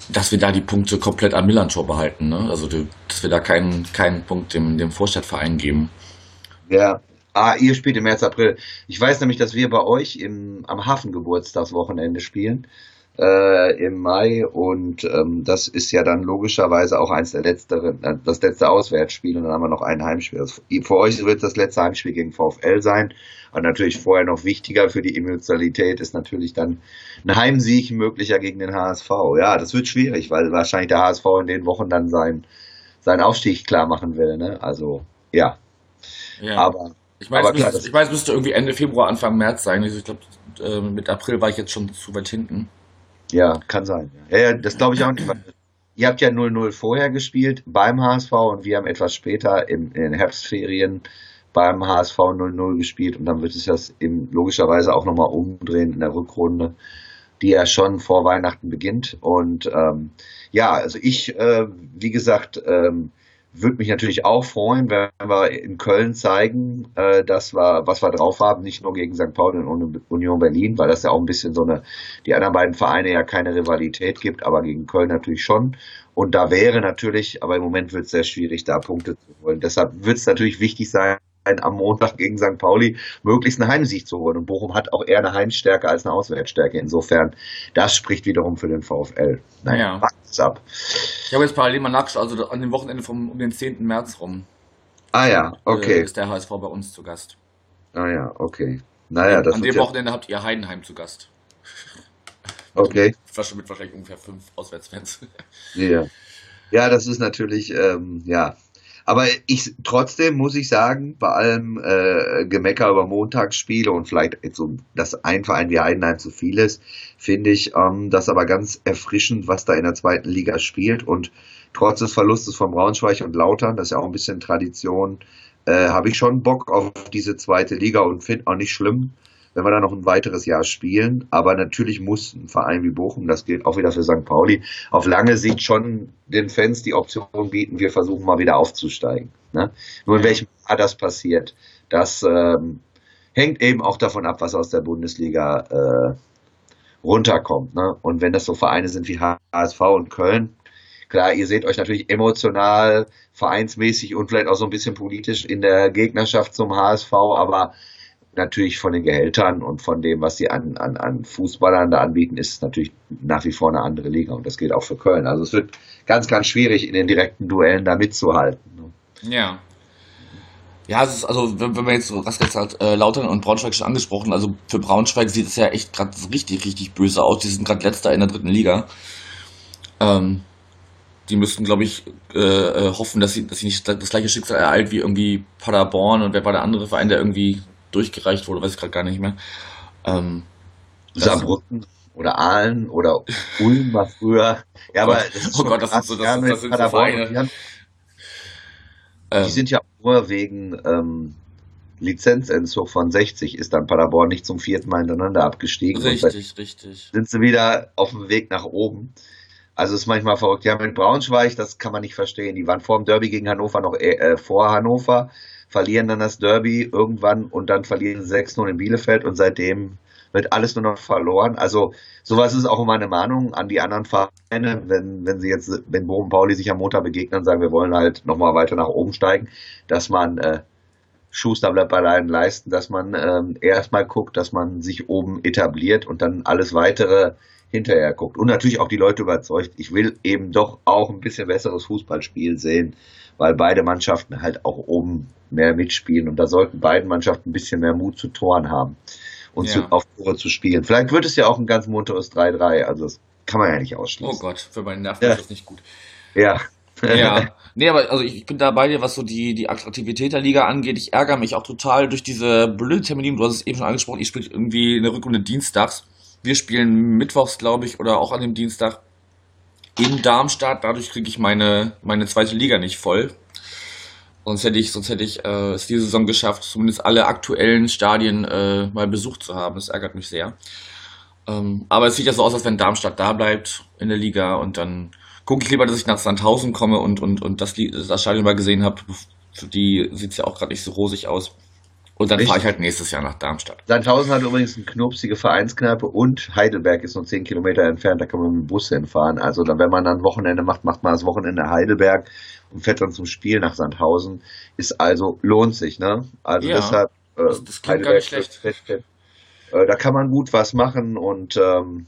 A: dass wir da die Punkte komplett an Millantor behalten. Ne? Also, dass wir da keinen, keinen Punkt dem, dem Vorstadtverein geben.
B: Ja. Ah, ihr spielt im März, April. Ich weiß nämlich, dass wir bei euch im, am Hafengeburtstagswochenende spielen äh, im Mai und ähm, das ist ja dann logischerweise auch eins der letzteren, äh, das letzte Auswärtsspiel und dann haben wir noch ein Heimspiel. Also für euch wird das letzte Heimspiel gegen VfL sein. Und natürlich vorher noch wichtiger für die Emotionalität ist natürlich dann ein Heimsieg möglicher gegen den HSV. Ja, das wird schwierig, weil wahrscheinlich der HSV in den Wochen dann sein, seinen Aufstieg klar machen will. Ne? Also ja.
A: ja. Aber ich meine, ich weiß, es müsste irgendwie Ende Februar, Anfang März sein. Also ich glaube, äh, mit April war ich jetzt schon zu weit hinten.
B: Ja, kann sein. Ja, ja das glaube ich auch nicht. Ihr habt ja 0-0 vorher gespielt beim HSV und wir haben etwas später in, in Herbstferien beim HSV 0-0 gespielt und dann wird es das eben logischerweise auch nochmal umdrehen in der Rückrunde, die ja schon vor Weihnachten beginnt. Und ähm, ja, also ich, äh, wie gesagt, ähm, würde mich natürlich auch freuen, wenn wir in Köln zeigen, äh, dass wir, was wir drauf haben, nicht nur gegen St. Pauli und Union Berlin, weil das ja auch ein bisschen so eine, die anderen beiden Vereine ja keine Rivalität gibt, aber gegen Köln natürlich schon. Und da wäre natürlich, aber im Moment wird es sehr schwierig, da Punkte zu holen. Deshalb wird es natürlich wichtig sein, am Montag gegen St. Pauli möglichst einen Heimsieg zu holen. Und Bochum hat auch eher eine Heimstärke als eine Auswärtsstärke. Insofern, das spricht wiederum für den VfL.
A: Naja, ja. Ab. Ich habe jetzt parallel mal nachgeschaut, also an dem Wochenende vom um den 10. März rum.
B: Ah ja, okay.
A: Äh, ist der HSV bei uns zu Gast.
B: Ah ja, okay. Naja, das
A: an dem Wochenende habt ihr Heidenheim zu Gast. [laughs]
B: Okay.
A: Flasche mit wahrscheinlich ungefähr fünf Auswärtsfans.
B: Ja. Ja, das ist natürlich, ähm, ja, aber ich trotzdem muss ich sagen, bei allem äh, Gemecker über Montagsspiele und vielleicht so, dass ein Verein wie Heidenheim zu viel ist, finde ich ähm, das aber ganz erfrischend, was da in der zweiten Liga spielt. Und trotz des Verlustes von Braunschweig und Lautern, das ist ja auch ein bisschen Tradition, äh, habe ich schon Bock auf diese zweite Liga und finde auch nicht schlimm, wenn wir da noch ein weiteres Jahr spielen. Aber natürlich muss ein Verein wie Bochum, das gilt auch wieder für St. Pauli, auf lange Sicht schon den Fans die Option bieten, wir versuchen mal wieder aufzusteigen. Ne? Nur in welchem Jahr das passiert, das ähm, hängt eben auch davon ab, was aus der Bundesliga äh, runterkommt. Ne? Und wenn das so Vereine sind wie HSV und Köln, klar, ihr seht euch natürlich emotional, vereinsmäßig und vielleicht auch so ein bisschen politisch in der Gegnerschaft zum HSV, aber natürlich von den Gehältern und von dem, was sie an, an, an Fußballern da anbieten, ist es natürlich nach wie vor eine andere Liga und das gilt auch für Köln. Also es wird ganz, ganz schwierig in den direkten Duellen da mitzuhalten.
A: Ne? Ja. Ja, es ist also, wenn, wenn man jetzt so Raskas hat, äh, Lautern und Braunschweig schon angesprochen, also für Braunschweig sieht es ja echt gerade richtig, richtig böse aus. Die sind gerade letzter in der dritten Liga. Ähm, die müssten, glaube ich, äh, äh, hoffen, dass sie, dass sie nicht das gleiche Schicksal ereilt wie irgendwie Paderborn und wer war der andere Verein, der irgendwie durchgereicht wurde, weiß ich gerade gar nicht mehr. Ähm,
B: Saarbrücken oder Aalen oder [laughs] Ulm war früher. Ja, aber
A: das ist oh Gott, das, ist so, das, das sind so Vereine.
B: Die, haben, ähm, die sind ja nur wegen ähm, Lizenzentzug von 60 ist dann Paderborn nicht zum vierten Mal hintereinander abgestiegen.
A: Richtig, richtig.
B: Sind sie wieder auf dem Weg nach oben. Also ist manchmal verrückt. Ja, mit Braunschweig, das kann man nicht verstehen. Die waren vor dem Derby gegen Hannover noch äh, äh vor Hannover verlieren dann das Derby irgendwann und dann verlieren 6-0 in Bielefeld und seitdem wird alles nur noch verloren. Also sowas ist auch immer eine Mahnung an die anderen Vereine, wenn, wenn sie jetzt, wenn Bochum Pauli sich am Montag begegnen und sagen, wir wollen halt nochmal weiter nach oben steigen, dass man äh, Schuster bleibt bei deinen Leisten, dass man ähm, erstmal guckt, dass man sich oben etabliert und dann alles weitere hinterher guckt. Und natürlich auch die Leute überzeugt, ich will eben doch auch ein bisschen besseres Fußballspiel sehen, weil beide Mannschaften halt auch oben mehr mitspielen und da sollten beide Mannschaften ein bisschen mehr Mut zu Toren haben und ja. zu, auf Tore zu spielen. Vielleicht wird es ja auch ein ganz munteres 3-3, also das kann man ja nicht ausschließen.
A: Oh Gott, für meinen Nerven ja. ist das nicht gut.
B: Ja.
A: Ja, [laughs] nee, aber also ich bin da bei dir, was so die, die Attraktivität der Liga angeht. Ich ärgere mich auch total durch diese blöde Terminierung. Du hast es eben schon angesprochen, ich spiele irgendwie eine Rückrunde dienstags. Wir spielen mittwochs, glaube ich, oder auch an dem Dienstag in Darmstadt. Dadurch kriege ich meine, meine zweite Liga nicht voll. Sonst hätte ich, sonst hätte ich äh, es diese Saison geschafft, zumindest alle aktuellen Stadien äh, mal besucht zu haben. Das ärgert mich sehr. Ähm, aber es sieht ja so aus, als wenn Darmstadt da bleibt in der Liga und dann gucke ich lieber, dass ich nach Sandhausen komme und, und, und das, das Stadion mal gesehen habe. Für die sieht es ja auch gerade nicht so rosig aus. Und dann fahre ich halt nächstes Jahr nach Darmstadt.
B: Sandhausen hat übrigens eine knupsige Vereinskneipe und Heidelberg ist nur 10 Kilometer entfernt, da kann man mit dem Bus hinfahren. Also dann, wenn man dann Wochenende macht, macht man das Wochenende Heidelberg und fährt dann zum Spiel nach Sandhausen. Ist also, lohnt sich, ne? Also
A: ja,
B: deshalb,
A: äh, das, das klingt gar nicht schlecht.
B: Äh, da kann man gut was machen und ähm,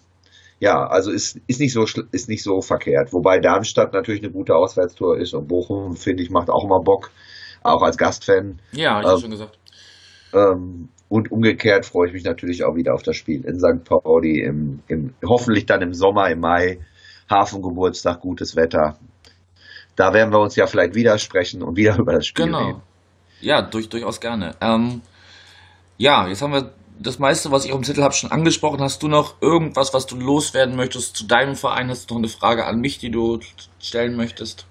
B: ja, also ist, ist, nicht so, ist nicht so verkehrt. Wobei Darmstadt natürlich eine gute Auswärtstour ist und Bochum, finde ich, macht auch immer Bock, auch als Gastfan.
A: Ja, ich ähm, schon gesagt.
B: Ähm, und umgekehrt freue ich mich natürlich auch wieder auf das Spiel in St. Pauli, im, im, hoffentlich dann im Sommer, im Mai, Hafengeburtstag, gutes Wetter. Da werden wir uns ja vielleicht wieder sprechen und wieder [laughs] über das Spiel
A: genau.
B: reden.
A: Ja, durch, durchaus gerne. Ähm, ja, jetzt haben wir das meiste, was ich auf dem Zettel habe, schon angesprochen. Hast du noch irgendwas, was du loswerden möchtest zu deinem Verein? Hast du noch eine Frage an mich, die du stellen möchtest?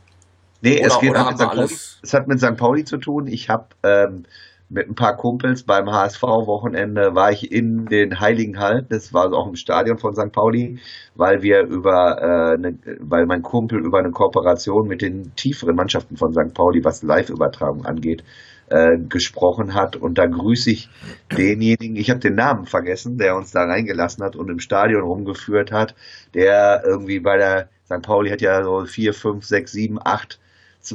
B: Nee, oder, es, geht St. Pauli, es hat mit St. Pauli zu tun. Ich habe ähm, mit ein paar Kumpels beim HSV-Wochenende war ich in den Heiligen Hallen, das war auch im Stadion von St. Pauli, weil wir über, äh, ne, weil mein Kumpel über eine Kooperation mit den tieferen Mannschaften von St. Pauli, was Live-Übertragung angeht, äh, gesprochen hat. Und da grüße ich denjenigen, ich habe den Namen vergessen, der uns da reingelassen hat und im Stadion rumgeführt hat, der irgendwie bei der St. Pauli hat ja so vier, fünf, sechs, sieben, acht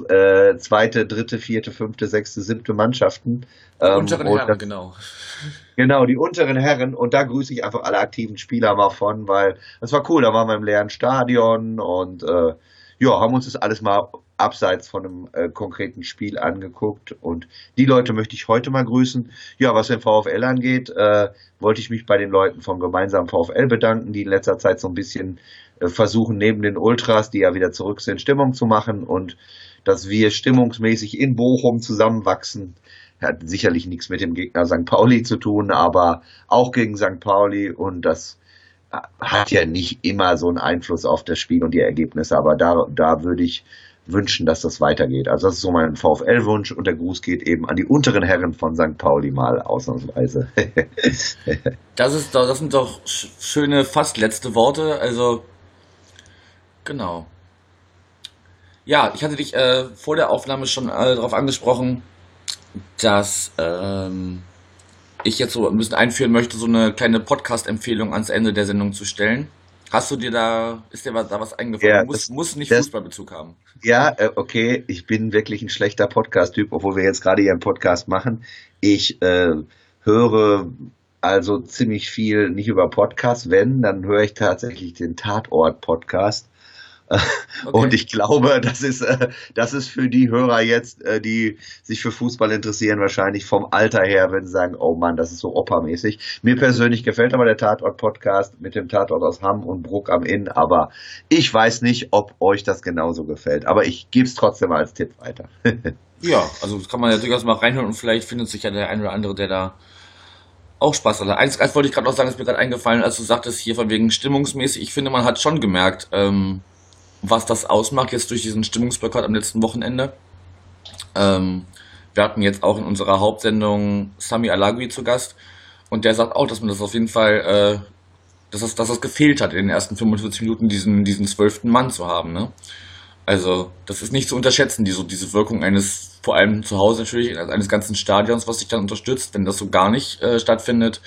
B: äh, zweite, dritte, vierte, fünfte, sechste, siebte Mannschaften.
A: Die ähm, unteren Herren, das, genau. [laughs]
B: Genau, die unteren Herren. Und da grüße ich einfach alle aktiven Spieler mal von, weil das war cool. Da waren wir im leeren Stadion und äh, ja, haben uns das alles mal abseits von einem äh, konkreten Spiel angeguckt. Und die Leute möchte ich heute mal grüßen. Ja, was den VfL angeht, äh, wollte ich mich bei den Leuten vom gemeinsamen VfL bedanken, die in letzter Zeit so ein bisschen äh, versuchen, neben den Ultras, die ja wieder zurück sind, Stimmung zu machen und dass wir stimmungsmäßig in Bochum zusammenwachsen. Hat sicherlich nichts mit dem Gegner St. Pauli zu tun, aber auch gegen St. Pauli und das hat ja nicht immer so einen Einfluss auf das Spiel und die Ergebnisse, aber da, da würde ich wünschen, dass das weitergeht. Also das ist so mein VfL-Wunsch und der Gruß geht eben an die unteren Herren von St. Pauli mal ausnahmsweise. [laughs]
A: das ist das sind doch schöne, fast letzte Worte. Also genau. Ja, ich hatte dich äh, vor der Aufnahme schon äh, darauf angesprochen, dass ähm, ich jetzt so ein bisschen einführen möchte, so eine kleine Podcast-Empfehlung ans Ende der Sendung zu stellen. Hast du dir da, ist dir da was eingefallen? Ja, muss, das, muss nicht das, Fußballbezug haben.
B: Ja, äh, okay, ich bin wirklich ein schlechter Podcast-Typ, obwohl wir jetzt gerade hier einen Podcast machen. Ich äh, höre also ziemlich viel nicht über Podcasts. Wenn, dann höre ich tatsächlich den Tatort-Podcast. [laughs] Okay. Und ich glaube, das ist, äh, das ist für die Hörer jetzt, äh, die sich für Fußball interessieren, wahrscheinlich vom Alter her, wenn sie sagen, oh Mann, das ist so Opa-mäßig. Mir persönlich gefällt aber der Tatort-Podcast mit dem Tatort aus Hamm und Bruck am Inn, aber ich weiß nicht, ob euch das genauso gefällt. Aber ich gebe es trotzdem mal als Tipp weiter. [laughs]
A: ja, also das kann man ja durchaus mal reinhören und vielleicht findet sich ja der ein oder andere, der da auch Spaß hat. Eins, eins wollte ich gerade noch sagen, ist mir gerade eingefallen, als du sagtest hier von wegen stimmungsmäßig. Ich finde, man hat schon gemerkt, ähm, was das ausmacht jetzt durch diesen Stimmungsboykott am letzten Wochenende. Ähm, wir hatten jetzt auch in unserer Hauptsendung Sami Alagui zu Gast und der sagt auch, dass man das auf jeden Fall, äh, dass, das, dass das gefehlt hat in den ersten 45 Minuten, diesen, diesen zwölften Mann zu haben. Ne? Also das ist nicht zu unterschätzen, diese, diese Wirkung eines, vor allem zu Hause natürlich, eines ganzen Stadions, was sich dann unterstützt. Wenn das so gar nicht äh, stattfindet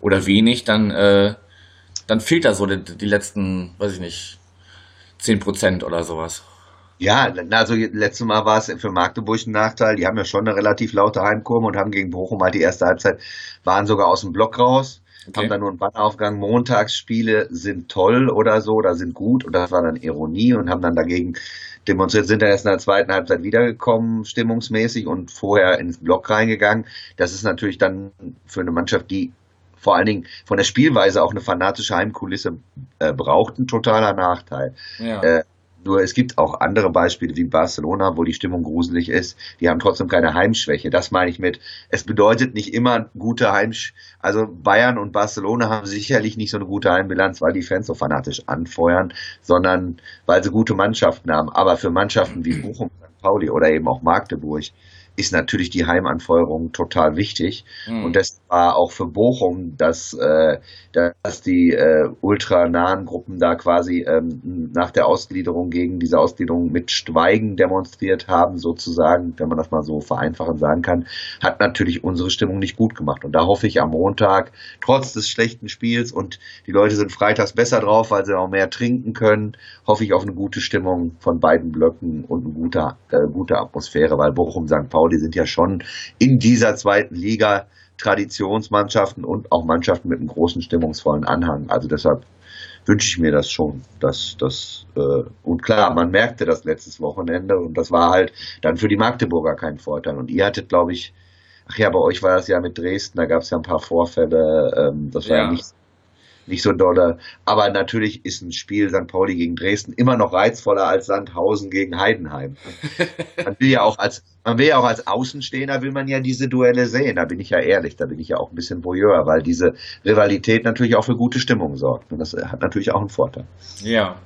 A: oder wenig, dann, äh, dann fehlt da so die, die letzten, weiß ich nicht, 10 Prozent oder sowas.
B: Ja, also letztes Mal war es für Magdeburg ein Nachteil. Die haben ja schon eine relativ laute Heimkurve und haben gegen Bochum halt die erste Halbzeit, waren sogar aus dem Block raus, okay. haben dann nur einen Bannaufgang. Montagsspiele sind toll oder so oder sind gut und das war dann Ironie und haben dann dagegen demonstriert, sind dann erst in der zweiten Halbzeit wiedergekommen, stimmungsmäßig und vorher ins Block reingegangen. Das ist natürlich dann für eine Mannschaft, die vor allen Dingen von der Spielweise auch eine fanatische Heimkulisse äh, braucht, ein totaler Nachteil. Ja. Äh, nur es gibt auch andere Beispiele wie Barcelona, wo die Stimmung gruselig ist. Die haben trotzdem keine Heimschwäche. Das meine ich mit. Es bedeutet nicht immer gute Heimsch. Also Bayern und Barcelona haben sicherlich nicht so eine gute Heimbilanz, weil die Fans so fanatisch anfeuern, sondern weil sie gute Mannschaften haben. Aber für Mannschaften wie Bochum, St. Pauli oder eben auch Magdeburg ist natürlich die Heimanfeuerung total wichtig. Mhm. Und das war auch für Bochum, dass, äh, dass die äh, ultranahen Gruppen da quasi ähm, nach der Ausgliederung gegen diese Ausgliederung mit Schweigen demonstriert haben, sozusagen, wenn man das mal so vereinfachen sagen kann, hat natürlich unsere Stimmung nicht gut gemacht. Und da hoffe ich am Montag, trotz des schlechten Spiels und die Leute sind freitags besser drauf, weil sie auch mehr trinken können, hoffe ich auf eine gute Stimmung von beiden Blöcken und eine gute, äh, gute Atmosphäre, weil Bochum St. Pauli Pauli sind ja schon in dieser zweiten Liga Traditionsmannschaften und auch Mannschaften mit einem großen stimmungsvollen Anhang. Also deshalb wünsche ich mir das schon. Dass, das, äh, und klar, man merkte das letztes Wochenende und das war halt dann für die Magdeburger kein Vorteil. Und ihr hattet, glaube ich, ach ja, bei euch war das ja mit Dresden, da gab es ja ein paar Vorfälle, ähm, das war ja, ja nicht nicht so dolle. Aber natürlich ist ein Spiel St. Pauli gegen Dresden immer noch reizvoller als Sandhausen gegen Heidenheim. [laughs] Man will ja auch als, man will ja auch als Außenstehender will man ja diese Duelle sehen. Da bin ich ja ehrlich, da bin ich ja auch ein bisschen voyeur, weil diese Rivalität natürlich auch für gute Stimmung sorgt. Und das hat natürlich auch einen Vorteil.
A: Ja.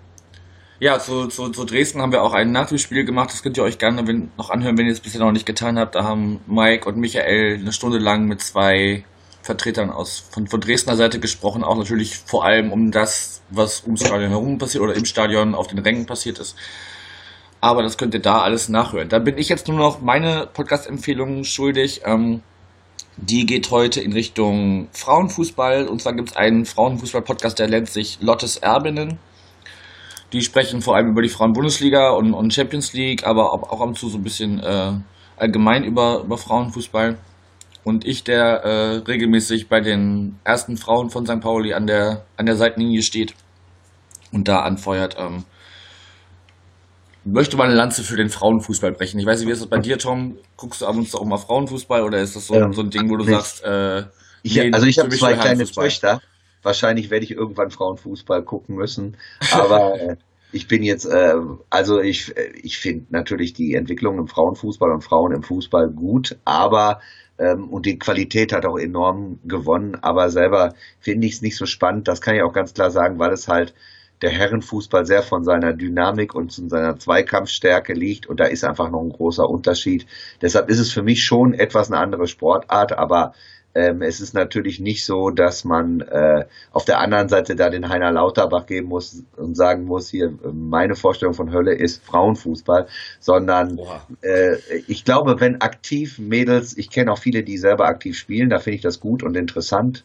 A: Ja, zu, zu, zu Dresden haben wir auch ein Nachspiel gemacht. Das könnt ihr euch gerne noch anhören, wenn ihr es bisher noch nicht getan habt. Da haben Mike und Michael eine Stunde lang mit zwei Vertretern aus von, von Dresdner Seite gesprochen. Auch natürlich vor allem um das, was ums Stadion herum passiert oder im Stadion auf den Rängen passiert ist. Aber das könnt ihr da alles nachhören. Da bin ich jetzt nur noch meine Podcast-Empfehlung schuldig. Ähm, die geht heute in Richtung Frauenfußball. Und zwar gibt es einen Frauenfußball-Podcast, der nennt sich Lottes Erbinnen. Die sprechen vor allem über die Frauen-Bundesliga und, und, Champions League, aber auch, ab und zu so ein bisschen äh, allgemein über, über Frauenfußball. Und ich, der äh, regelmäßig bei den ersten Frauen von St. Pauli an der, an der Seitenlinie steht und da anfeuert, ähm, möchte mal eine Lanze für den Frauenfußball brechen. Ich weiß nicht, wie ist das bei dir, Tom? Guckst du ab und zu auch mal Frauenfußball oder ist das so, ähm, so ein Ding, wo du nicht. sagst, äh,
B: ich, nee, also ich habe zwei kleine Töchter. Wahrscheinlich werde ich irgendwann Frauenfußball gucken müssen. Aber [laughs] äh, ich bin jetzt, äh, also ich, ich finde natürlich die Entwicklung im Frauenfußball und Frauen im Fußball gut, aber ähm, und die Qualität hat auch enorm gewonnen, aber selber finde ich es nicht so spannend. Das kann ich auch ganz klar sagen, weil es halt der Herrenfußball sehr von seiner Dynamik und von seiner Zweikampfstärke liegt und da ist einfach noch ein großer Unterschied. Deshalb ist es für mich schon etwas eine andere Sportart, aber ähm, es ist natürlich nicht so, dass man äh, auf der anderen Seite da den Heiner Lauterbach geben muss und sagen muss, hier, meine Vorstellung von Hölle ist Frauenfußball, sondern äh, ich glaube, wenn aktiv Mädels, ich kenne auch viele, die selber aktiv spielen, da finde ich das gut und interessant.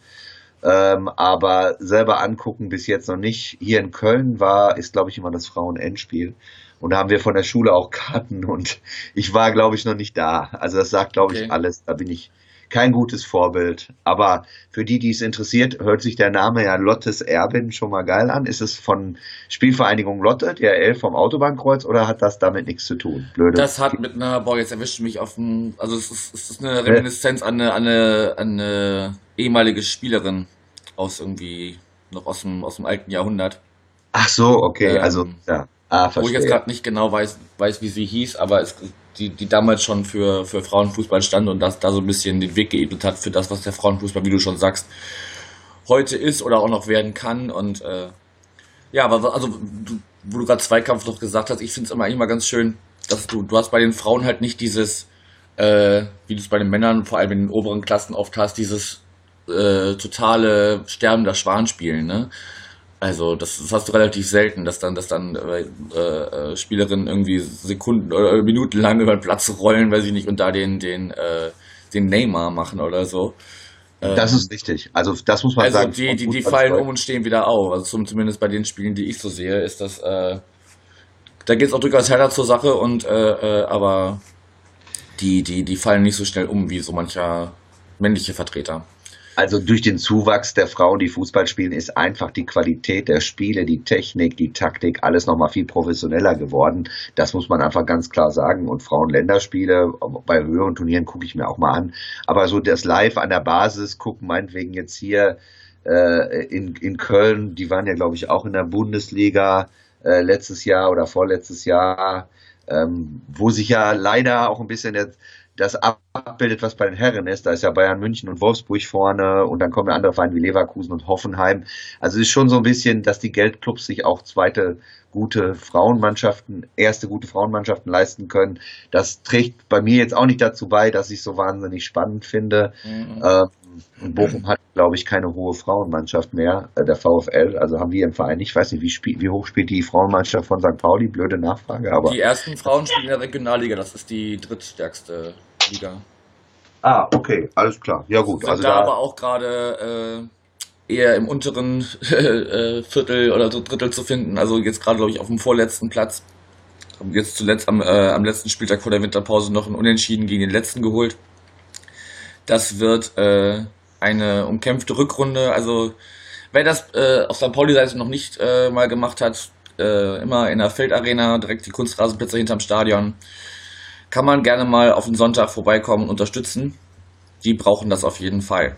B: Ähm, aber selber angucken bis jetzt noch nicht. Hier in Köln war, ist glaube ich immer das Frauen-Endspiel. Und da haben wir von der Schule auch Karten und [laughs] ich war glaube ich noch nicht da. Also das sagt glaube okay. ich alles. Da bin ich kein gutes Vorbild. Aber für die, die es interessiert, hört sich der Name ja Lottes Erbin schon mal geil an. Ist es von Spielvereinigung Lotte, der L vom Autobahnkreuz, oder hat das damit nichts zu tun?
A: Blöde. Das hat mit einer, boah, jetzt erwischt mich auf dem, also es ist, es ist eine Reminiszenz an eine, an eine, an eine ehemalige Spielerin aus irgendwie, noch aus dem, aus dem alten Jahrhundert.
B: Ach so, okay, ähm, also, ja.
A: Ah, wo ich jetzt gerade nicht genau weiß, weiß, wie sie hieß, aber es, die, die damals schon für, für Frauenfußball stand und das da so ein bisschen den Weg geebnet hat für das, was der Frauenfußball, wie du schon sagst, heute ist oder auch noch werden kann. Und äh, ja, aber also, du, wo du gerade Zweikampf noch gesagt hast, ich finde es immer eigentlich mal ganz schön, dass du, du hast bei den Frauen halt nicht dieses, äh, wie du es bei den Männern, vor allem in den oberen Klassen oft hast, dieses äh, totale Sterben der Schwan spielen, ne? Also das, das, hast du relativ selten, dass dann, dass dann äh, äh, Spielerinnen irgendwie Sekunden oder Minuten lang über den Platz rollen, weil sie nicht und da den, den, äh, den Neymar machen oder so.
B: das ist richtig. Also das muss man
A: also
B: sagen.
A: Also die, die, die fallen um und stehen wieder auf. Also zum, zumindest bei den Spielen, die ich so sehe, ist das, äh, da geht es auch durchaus härter zur Sache und äh, äh, aber die, die, die fallen nicht so schnell um wie so mancher männliche Vertreter.
B: Also durch den Zuwachs der Frauen, die Fußball spielen, ist einfach die Qualität der Spiele, die Technik, die Taktik, alles nochmal viel professioneller geworden. Das muss man einfach ganz klar sagen. Und Frauen-Länderspiele bei höheren Turnieren gucke ich mir auch mal an. Aber so das Live an der Basis gucken, meinetwegen jetzt hier äh, in, in Köln, die waren ja, glaube ich, auch in der Bundesliga äh, letztes Jahr oder vorletztes Jahr, ähm, wo sich ja leider auch ein bisschen der das abbildet, was bei den Herren ist. Da ist ja Bayern München und Wolfsburg vorne und dann kommen andere Vereine wie Leverkusen und Hoffenheim. Also es ist schon so ein bisschen, dass die Geldclubs sich auch zweite gute Frauenmannschaften, erste gute Frauenmannschaften leisten können. Das trägt bei mir jetzt auch nicht dazu bei, dass ich es so wahnsinnig spannend finde. Mhm. Ähm, und Bochum hat, glaube ich, keine hohe Frauenmannschaft mehr, äh, der VfL. Also haben wir im Verein, ich weiß nicht, wie, spiel, wie hoch spielt die Frauenmannschaft von St. Pauli? Blöde Nachfrage, aber.
A: Die ersten Frauen spielen in der Regionalliga, das ist die drittstärkste Liga.
B: Ah, okay, alles klar. Ja gut.
A: Sind also da, da aber auch gerade äh, eher im unteren [laughs] äh, Viertel oder so Drittel zu finden. Also jetzt gerade, glaube ich, auf dem vorletzten Platz. Jetzt zuletzt am, äh, am letzten Spieltag vor der Winterpause noch ein Unentschieden gegen den letzten geholt. Das wird äh, eine umkämpfte Rückrunde. Also wer das äh, auf St. Pauli-Seite noch nicht äh, mal gemacht hat, äh, immer in der Feldarena, direkt die Kunstrasenplätze hinterm Stadion, kann man gerne mal auf den Sonntag vorbeikommen und unterstützen. Die brauchen das auf jeden Fall.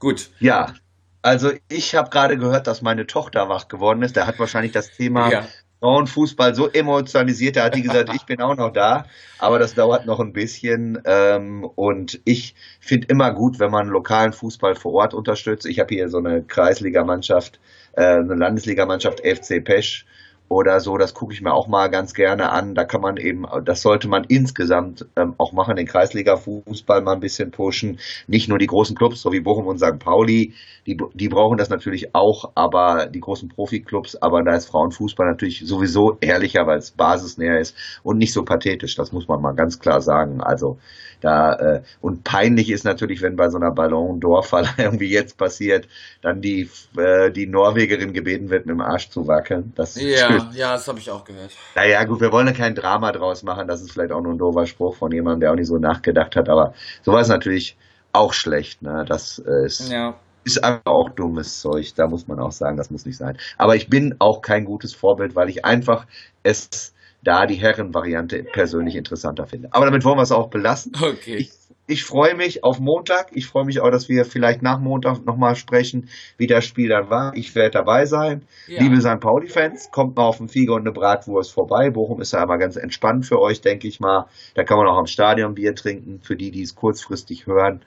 A: Gut.
B: Ja, also ich habe gerade gehört, dass meine Tochter wach geworden ist. Der hat wahrscheinlich das Thema ja. Frauenfußball so emotionalisiert, da hat die gesagt, [laughs] ich bin auch noch da, aber das dauert noch ein bisschen. Ähm, und ich finde immer gut, wenn man lokalen Fußball vor Ort unterstützt. Ich habe hier so eine Kreisligamannschaft, äh, eine Landesligamannschaft FC Pesch oder so, das gucke ich mir auch mal ganz gerne an. Da kann man eben, das sollte man insgesamt ähm, auch machen, den Kreisliga-Fußball mal ein bisschen pushen. Nicht nur die großen Clubs, so wie Bochum und St. Pauli, die, die brauchen das natürlich auch, aber die großen Profiklubs, aber da ist Frauenfußball natürlich sowieso ehrlicher, weil es basisnäher ist und nicht so pathetisch, das muss man mal ganz klar sagen. Also da, äh, und peinlich ist natürlich, wenn bei so einer Ballon d'Or [laughs] irgendwie jetzt passiert, dann die, äh, die Norwegerin gebeten wird, mit dem Arsch zu wackeln. Das
A: ja, ja, das habe ich auch gehört.
B: Naja, gut, wir wollen ja kein Drama draus machen. Das ist vielleicht auch nur ein doofer Spruch von jemandem, der auch nicht so nachgedacht hat. Aber sowas ist natürlich auch schlecht. Ne? Das ist, ja. ist einfach auch dummes Zeug. Da muss man auch sagen, das muss nicht sein. Aber ich bin auch kein gutes Vorbild, weil ich einfach es da die Herrenvariante persönlich interessanter finde. Aber damit wollen wir es auch belassen.
A: Okay.
B: Ich, ich freue mich auf Montag. Ich freue mich auch, dass wir vielleicht nach Montag nochmal sprechen, wie das Spiel dann war. Ich werde dabei sein. Ja. Liebe St. Pauli-Fans, kommt mal auf den Fiege und eine Bratwurst vorbei. Bochum ist ja immer ganz entspannt für euch, denke ich mal. Da kann man auch am Stadion Bier trinken, für die, die es kurzfristig hören.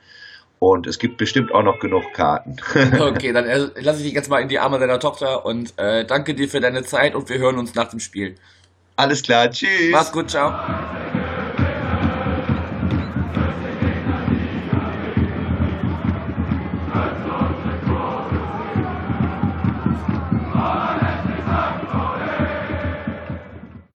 B: Und es gibt bestimmt auch noch genug Karten. [laughs]
A: okay, dann lasse ich dich jetzt mal in die Arme deiner Tochter und äh, danke dir für deine Zeit und wir hören uns nach dem Spiel.
B: Alles klar, tschüss.
A: Mach's gut, ciao.